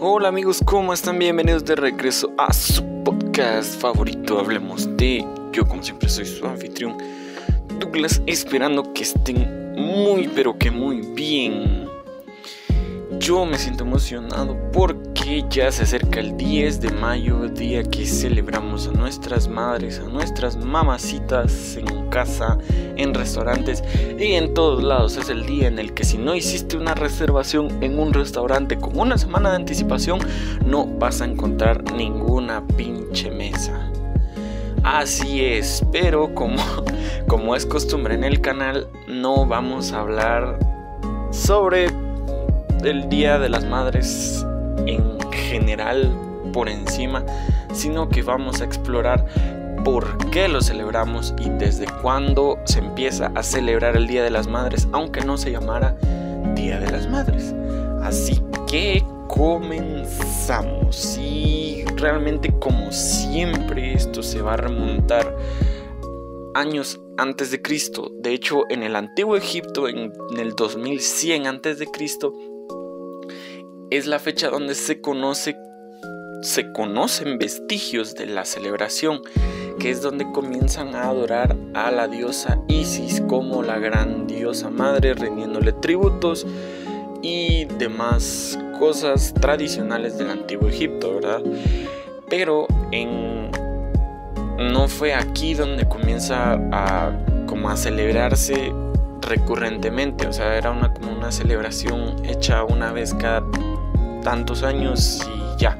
Hola amigos, ¿cómo están? Bienvenidos de regreso a su podcast favorito, Hablemos de... Yo como siempre soy su anfitrión, Douglas, esperando que estén muy pero que muy bien. Yo me siento emocionado porque ya se acerca el 10 de mayo, día que celebramos a nuestras madres, a nuestras mamacitas en casa, en restaurantes y en todos lados. Es el día en el que si no hiciste una reservación en un restaurante con una semana de anticipación, no vas a encontrar ninguna pinche mesa. Así es, pero como, como es costumbre en el canal, no vamos a hablar sobre el Día de las Madres en general por encima, sino que vamos a explorar por qué lo celebramos y desde cuándo se empieza a celebrar el Día de las Madres, aunque no se llamara Día de las Madres. Así que comenzamos y realmente como siempre esto se va a remontar años antes de Cristo. De hecho, en el antiguo Egipto, en, el 2100 antes de Cristo, es la fecha donde se conoce se conocen vestigios de la celebración, que es donde comienzan a adorar a la diosa Isis como la gran diosa madre, rindiéndole tributos y demás cosas tradicionales del antiguo Egipto, ¿verdad? Pero en no fue aquí donde comienza a como a celebrarse recurrentemente, o sea, era una como una celebración hecha una vez cada tantos años y ya.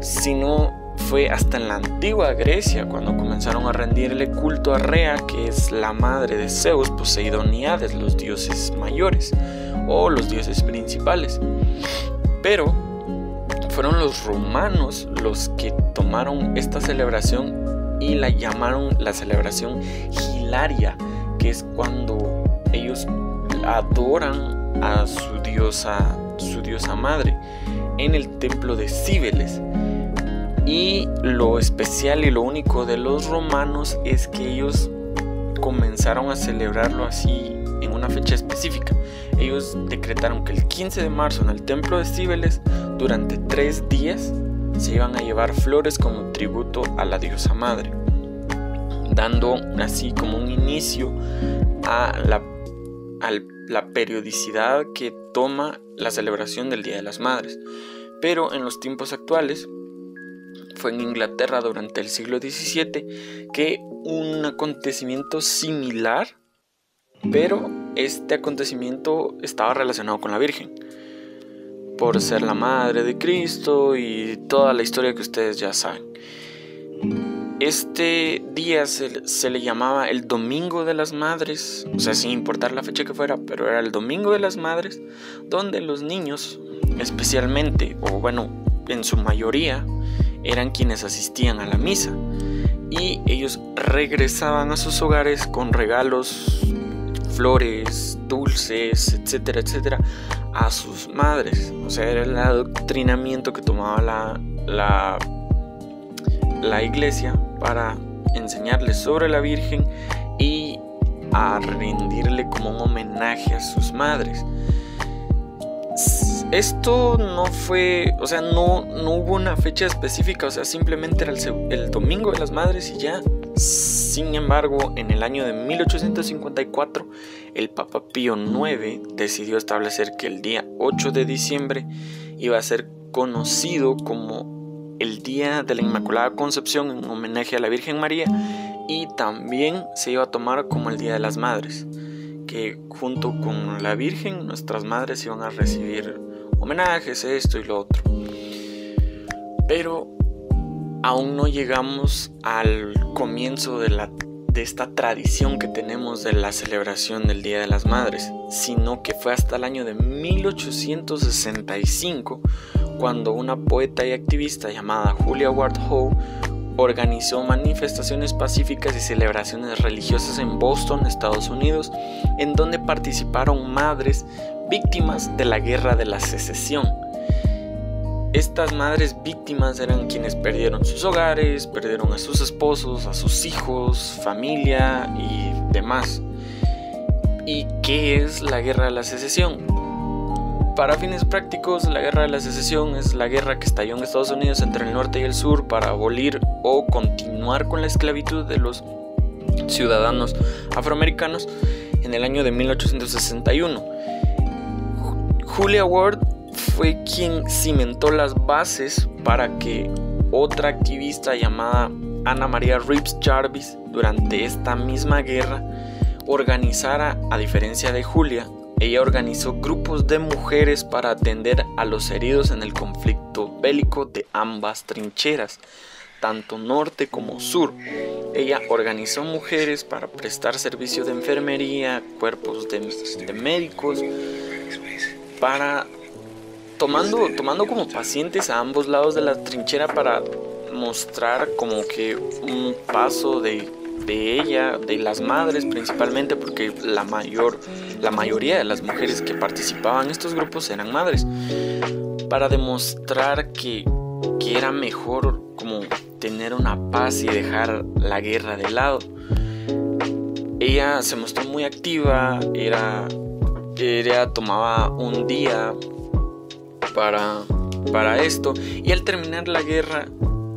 Sino fue hasta en la antigua Grecia cuando comenzaron a rendirle culto a Rea, que es la madre de Zeus, Poseidón y Hades, los dioses mayores o los dioses principales. Pero fueron los romanos los que tomaron esta celebración y la llamaron la celebración Hilaria, que es cuando ellos adoran a su diosa diosa madre, en el templo de Cibeles. Y lo especial y lo único de los romanos es que ellos comenzaron a celebrarlo así en una fecha específica. Ellos decretaron que el 15 de marzo en el templo de Cibeles, durante tres días, se iban a llevar flores como tributo a la diosa madre, dando así como un inicio a la, a la periodicidad que la celebración del Día de las Madres. Pero en los tiempos actuales, fue en Inglaterra durante el siglo XVII que un acontecimiento similar, pero este acontecimiento estaba relacionado con la Virgen, por ser la madre de Cristo y toda la historia que ustedes ya saben. Este día se, le llamaba el Domingo de las Madres, o sea, sin importar la fecha que fuera, pero era el Domingo de las Madres, donde los niños, especialmente, o bueno, en su mayoría, eran quienes asistían a la misa. Y ellos regresaban a sus hogares con regalos, flores, dulces, etcétera, etcétera, a sus madres. O sea, era el adoctrinamiento que tomaba la, la la iglesia para enseñarles sobre la Virgen y a rendirle como un homenaje a sus madres. Esto no fue, o sea, no, no hubo una fecha específica, o sea, simplemente era el, el Domingo de las Madres y ya. Sin embargo, en el año de 1854, el Papa Pío IX decidió establecer que el día 8 de diciembre iba a ser conocido como el Día de la Inmaculada Concepción en homenaje a la Virgen María y también se iba a tomar como el Día de las Madres, que junto con la Virgen nuestras madres iban a recibir homenajes, esto y lo otro. Pero aún no llegamos al comienzo de, la, de esta tradición que tenemos de la celebración del Día de las Madres, sino que fue hasta el año de 1865 cuando una poeta y activista llamada Julia Ward Howe organizó manifestaciones pacíficas y celebraciones religiosas en Boston, Estados Unidos, en donde participaron madres víctimas de la guerra de la secesión. Estas madres víctimas eran quienes perdieron sus hogares, perdieron a sus esposos, a sus hijos, familia y demás. ¿Y qué es la guerra de la secesión? Para fines prácticos, la guerra de la secesión es la guerra que estalló en Estados Unidos entre el norte y el sur para abolir o continuar con la esclavitud de los ciudadanos afroamericanos en el año de 1861. Julia Ward fue quien cimentó las bases para que otra activista llamada Ana María Reeves Jarvis durante esta misma guerra organizara, a diferencia de Julia, ella organizó grupos de mujeres para atender a los heridos en el conflicto bélico de ambas trincheras, tanto norte como sur. Ella organizó mujeres para prestar servicio de enfermería, cuerpos de, médicos, para tomando, tomando como pacientes a ambos lados de la trinchera para mostrar como que un paso de de ella, de las madres principalmente, porque la mayor, la mayoría de las mujeres que participaban en estos grupos eran madres, para demostrar que, que era mejor como tener una paz y dejar la guerra de lado. Ella se mostró muy activa, era, ella tomaba un día para, para esto y al terminar la guerra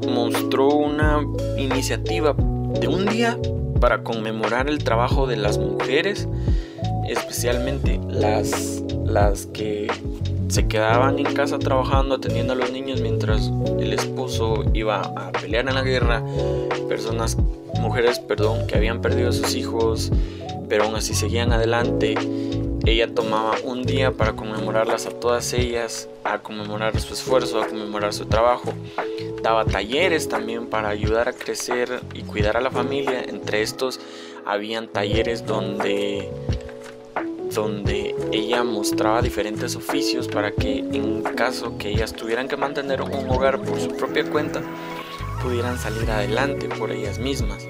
mostró una iniciativa de un día para conmemorar el trabajo de las mujeres, especialmente las, las que se quedaban en casa trabajando, atendiendo a los niños mientras el esposo iba a pelear en la guerra, personas, mujeres, perdón, que habían perdido a sus hijos, pero aún así seguían adelante. Ella tomaba un día para conmemorarlas a todas ellas, a conmemorar su esfuerzo, a conmemorar su trabajo daba talleres también para ayudar a crecer y cuidar a la familia. Entre estos habían talleres donde donde ella mostraba diferentes oficios para que en caso que ellas tuvieran que mantener un hogar por su propia cuenta, pudieran salir adelante por ellas mismas.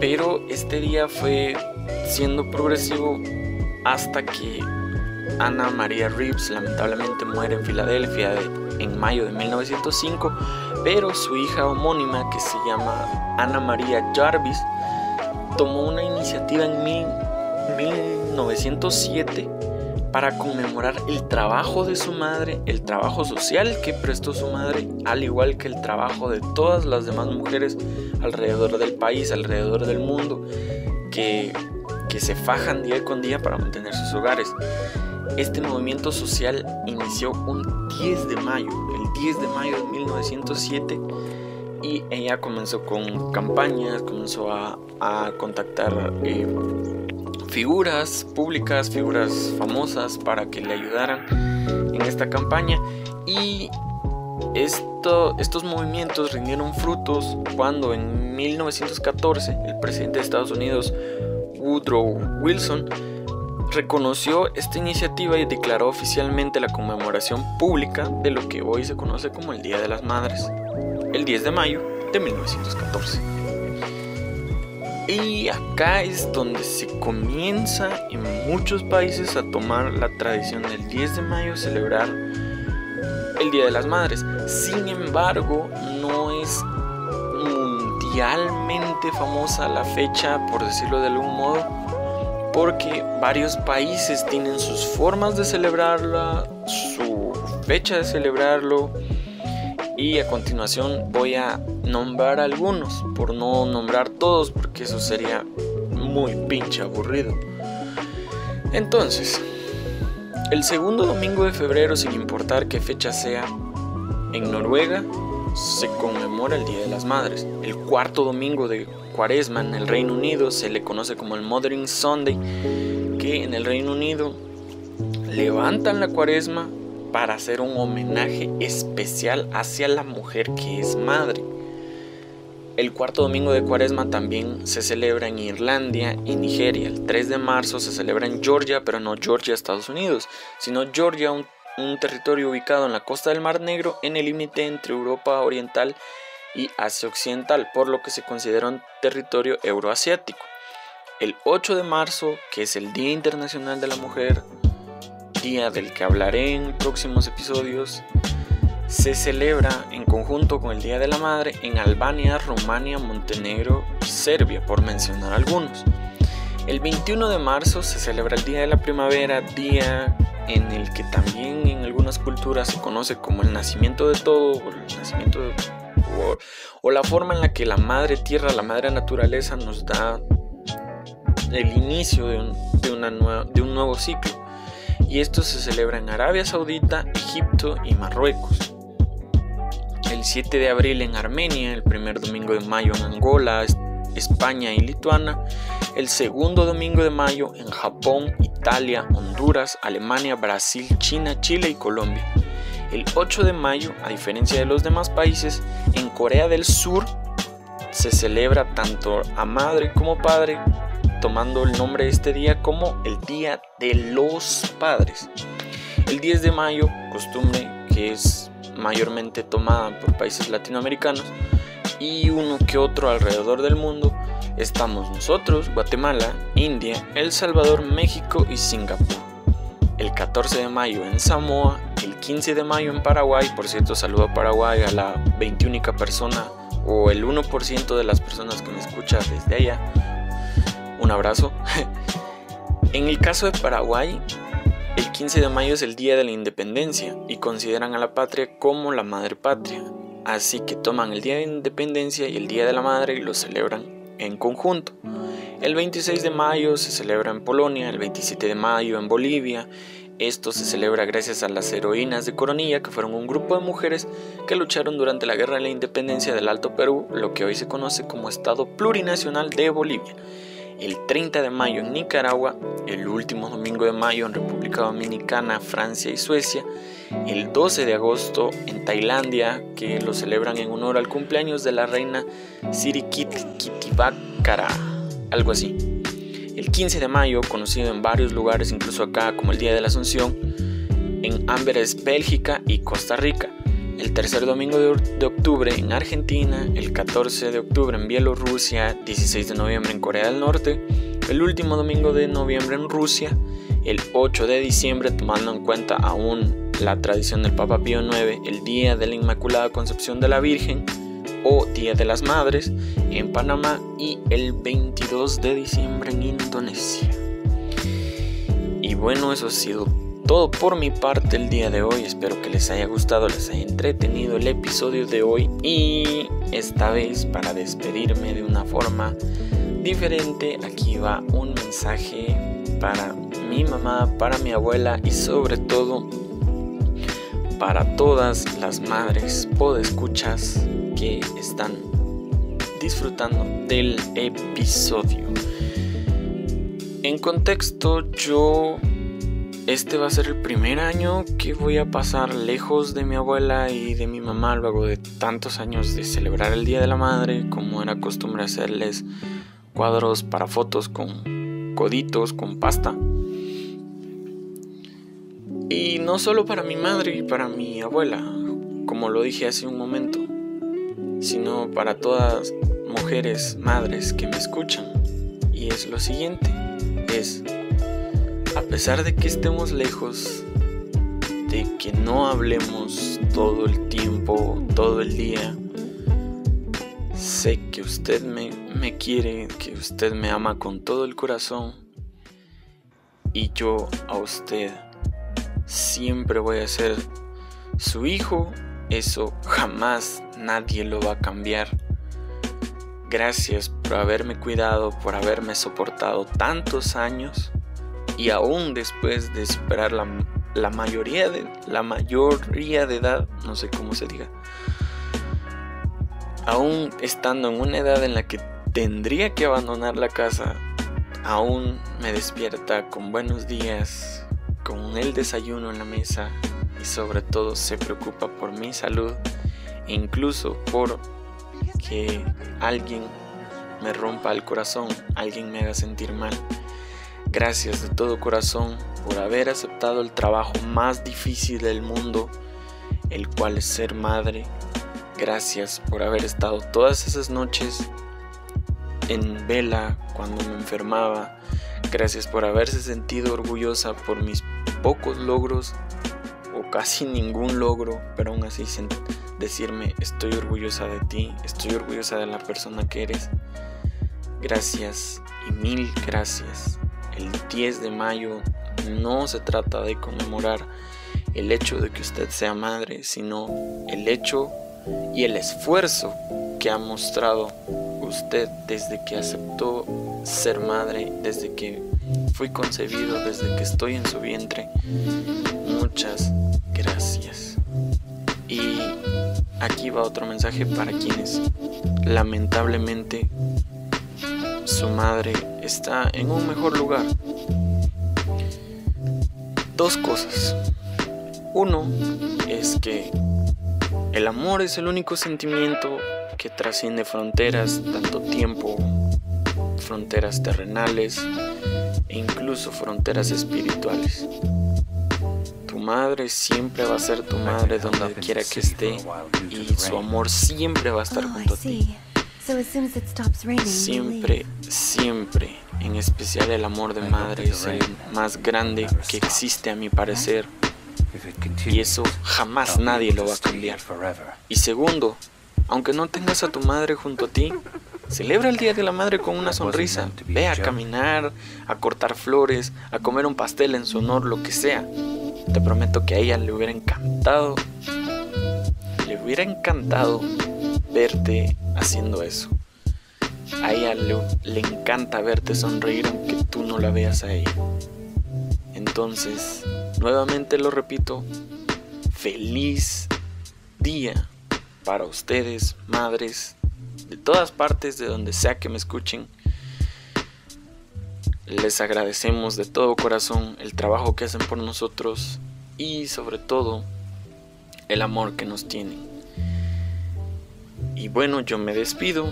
Pero este día fue siendo progresivo hasta que Ana María Reeves lamentablemente muere en Filadelfia en mayo de 1905, pero su hija homónima, que se llama Ana María Jarvis, tomó una iniciativa en 1907 para conmemorar el trabajo de su madre, el trabajo social que prestó su madre, al igual que el trabajo de todas las demás mujeres alrededor del país, alrededor del mundo, que, que se fajan día con día para mantener sus hogares. Este movimiento social inició un 10 de mayo, el 10 de mayo de 1907, y ella comenzó con campañas, comenzó a, contactar eh, figuras públicas, figuras famosas para que le ayudaran en esta campaña y esto, estos movimientos rindieron frutos cuando en 1914 el presidente de Estados Unidos, Woodrow Wilson, reconoció esta iniciativa y declaró oficialmente la conmemoración pública de lo que hoy se conoce como el Día de las Madres, el 10 de mayo de 1914. Y acá es donde se comienza en muchos países a tomar la tradición del 10 de mayo celebrar el Día de las Madres. Sin embargo, no es mundialmente famosa la fecha, por decirlo de algún modo, porque varios países tienen sus formas de celebrarla, su fecha de celebrarlo y a continuación voy a nombrar algunos, por no nombrar todos porque eso sería muy pinche aburrido. Entonces, el segundo domingo de febrero, sin importar qué fecha sea, en Noruega se conmemora el Día de las Madres. El cuarto domingo de Cuaresma en el Reino Unido se le conoce como el Mothering Sunday, que en el Reino Unido levantan la Cuaresma para hacer un homenaje especial hacia la mujer que es madre. El cuarto domingo de Cuaresma también se celebra en Irlanda y Nigeria. El 3 de marzo se celebra en Georgia, pero no Georgia, Estados Unidos, sino Georgia, un, un territorio ubicado en la costa del Mar Negro, en el límite entre Europa Oriental y Asia Occidental, por lo que se considera un territorio euroasiático. El 8 de marzo, que es el Día Internacional de la Mujer, día del que hablaré en próximos episodios, se celebra en conjunto con el Día de la Madre en Albania, Rumania, Montenegro y Serbia, por mencionar algunos. El 21 de marzo se celebra el Día de la Primavera, día en el que también en algunas culturas se conoce como el nacimiento de todo, o nacimiento o, la forma en la que la madre tierra, la madre naturaleza nos da el inicio de un nuevo ciclo. Y esto se celebra en Arabia Saudita, Egipto y Marruecos. El 7 de abril en Armenia, el primer domingo de mayo en Angola, España y Lituania, el segundo domingo de mayo en Japón, Italia, Honduras, Alemania, Brasil, China, Chile y Colombia. El 8 de mayo, a diferencia de los demás países, en Corea del Sur se celebra tanto a madre como padre, tomando el nombre de este día como el Día de los Padres. El 10 de mayo, costumbre que es mayormente tomada por países latinoamericanos, y uno que otro alrededor del mundo, estamos nosotros, Guatemala, India, El Salvador, México y Singapur. El 14 de mayo en Samoa, el 15 de mayo en Paraguay, por cierto saludo a Paraguay a la 21 persona o el 1% de las personas que me escuchan desde allá. Un abrazo. en el caso de Paraguay, el 15 de mayo es el Día de la Independencia y consideran a la patria como la madre patria. Así que toman el Día de Independencia y el Día de la Madre y los celebran en conjunto. El 26 de mayo se celebra en Polonia, el 27 de mayo en Bolivia. Esto se celebra gracias a las heroínas de Coronilla, que fueron un grupo de mujeres que lucharon durante la Guerra de la Independencia del Alto Perú, lo que hoy se conoce como Estado Plurinacional de Bolivia el 30 de mayo en Nicaragua, el último domingo de mayo en República Dominicana, Francia y Suecia, el 12 de agosto en Tailandia, que lo celebran en honor al cumpleaños de la reina Sirikitibakara, algo así. El 15 de mayo, conocido en varios lugares, incluso acá como el Día de la Asunción, en Amberes, Bélgica y Costa Rica el tercer domingo de, en Argentina, el 14 de octubre en Bielorrusia, 16 de noviembre en Corea del Norte, el último domingo de noviembre en Rusia, el 8 de diciembre tomando en cuenta aún la tradición del Papa Pío IX, el Día de la Inmaculada Concepción de la Virgen o Día de las Madres en Panamá y el 22 de diciembre en Indonesia. Y bueno, eso ha sido todo por mi parte el día de hoy. Espero que les haya gustado, les haya entretenido el episodio de hoy. Y esta vez, para despedirme de una forma diferente, aquí va un mensaje para mi mamá, para mi abuela y sobre todo para todas las madres podescuchas que están disfrutando del episodio. En contexto, yo este va a ser el primer año que voy a pasar lejos de mi abuela y de mi mamá luego de tantos años de celebrar el Día de la Madre, como era costumbre hacerles cuadros para fotos con coditos, con pasta. Y no solo para mi madre y para mi abuela, como lo dije hace un momento, sino para todas mujeres, madres que me escuchan. Y es lo siguiente, es pesar de que estemos lejos, de que no hablemos todo el tiempo, todo el día, sé que usted me, me quiere, que usted me ama con todo el corazón. Y yo a usted siempre voy a ser su hijo, eso jamás nadie lo va a cambiar. Gracias por haberme cuidado, por haberme soportado tantos años y aún después de superar la, mayoría de la mayoría de edad, no sé cómo se diga, aún estando en una edad en la que tendría que abandonar la casa, aún me despierta con buenos días, con el desayuno en la mesa y sobre todo se preocupa por mi salud e incluso por que alguien me rompa el corazón, alguien me haga sentir mal. Gracias de todo corazón por haber aceptado el trabajo más difícil del mundo, el cual es ser madre. Gracias por haber estado todas esas noches en vela cuando me enfermaba. Gracias por haberse sentido orgullosa por mis pocos logros o casi ningún logro, pero aún así decirme estoy orgullosa de ti, estoy orgullosa de la persona que eres. Gracias y mil gracias el 10 de mayo no se trata de conmemorar el hecho de que usted sea madre, sino el hecho y el esfuerzo que ha mostrado usted desde que aceptó ser madre, desde que fui concebido, desde que estoy en su vientre. Muchas gracias. Y aquí va otro mensaje para quienes lamentablemente su madre está en un mejor lugar. Dos cosas. Uno es que el amor es el único sentimiento que trasciende fronteras, tanto tiempo, fronteras terrenales e incluso fronteras espirituales. Tu madre siempre va a ser tu madre donde quiera que esté y su amor siempre va a estar junto a ti. Siempre, siempre, en especial el amor de madre es el más grande que existe a mi parecer. Y eso jamás nadie lo va a cambiar. Y segundo, aunque no tengas a tu madre junto a ti, celebra el Día de la Madre con una sonrisa. Ve a caminar, a cortar flores, a comer un pastel en su honor, lo que sea. Te prometo que a ella le hubiera encantado, le hubiera encantado verte haciendo eso. A ella le, encanta verte sonreír aunque tú no la veas a ella. Entonces, nuevamente lo repito, feliz día para ustedes, madres, de todas partes, de donde sea que me escuchen. Les agradecemos de todo corazón el trabajo que hacen por nosotros y sobre todo el amor que nos tienen. Y bueno, yo me despido.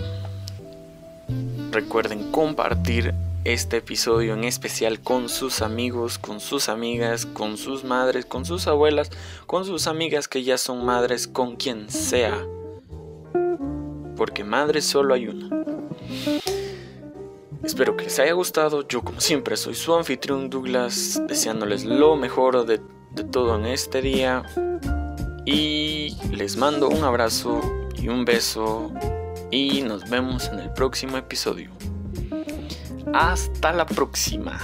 Recuerden compartir este episodio en especial con sus amigos, con sus amigas, con sus madres, con sus abuelas, con sus amigas que ya son madres, con quien sea. Porque madre solo hay una. Espero que les haya gustado. Yo como siempre soy su anfitrión Douglas, deseándoles lo mejor de, de todo en este día. Y les mando un abrazo y un beso y nos vemos en el próximo episodio. Hasta la próxima.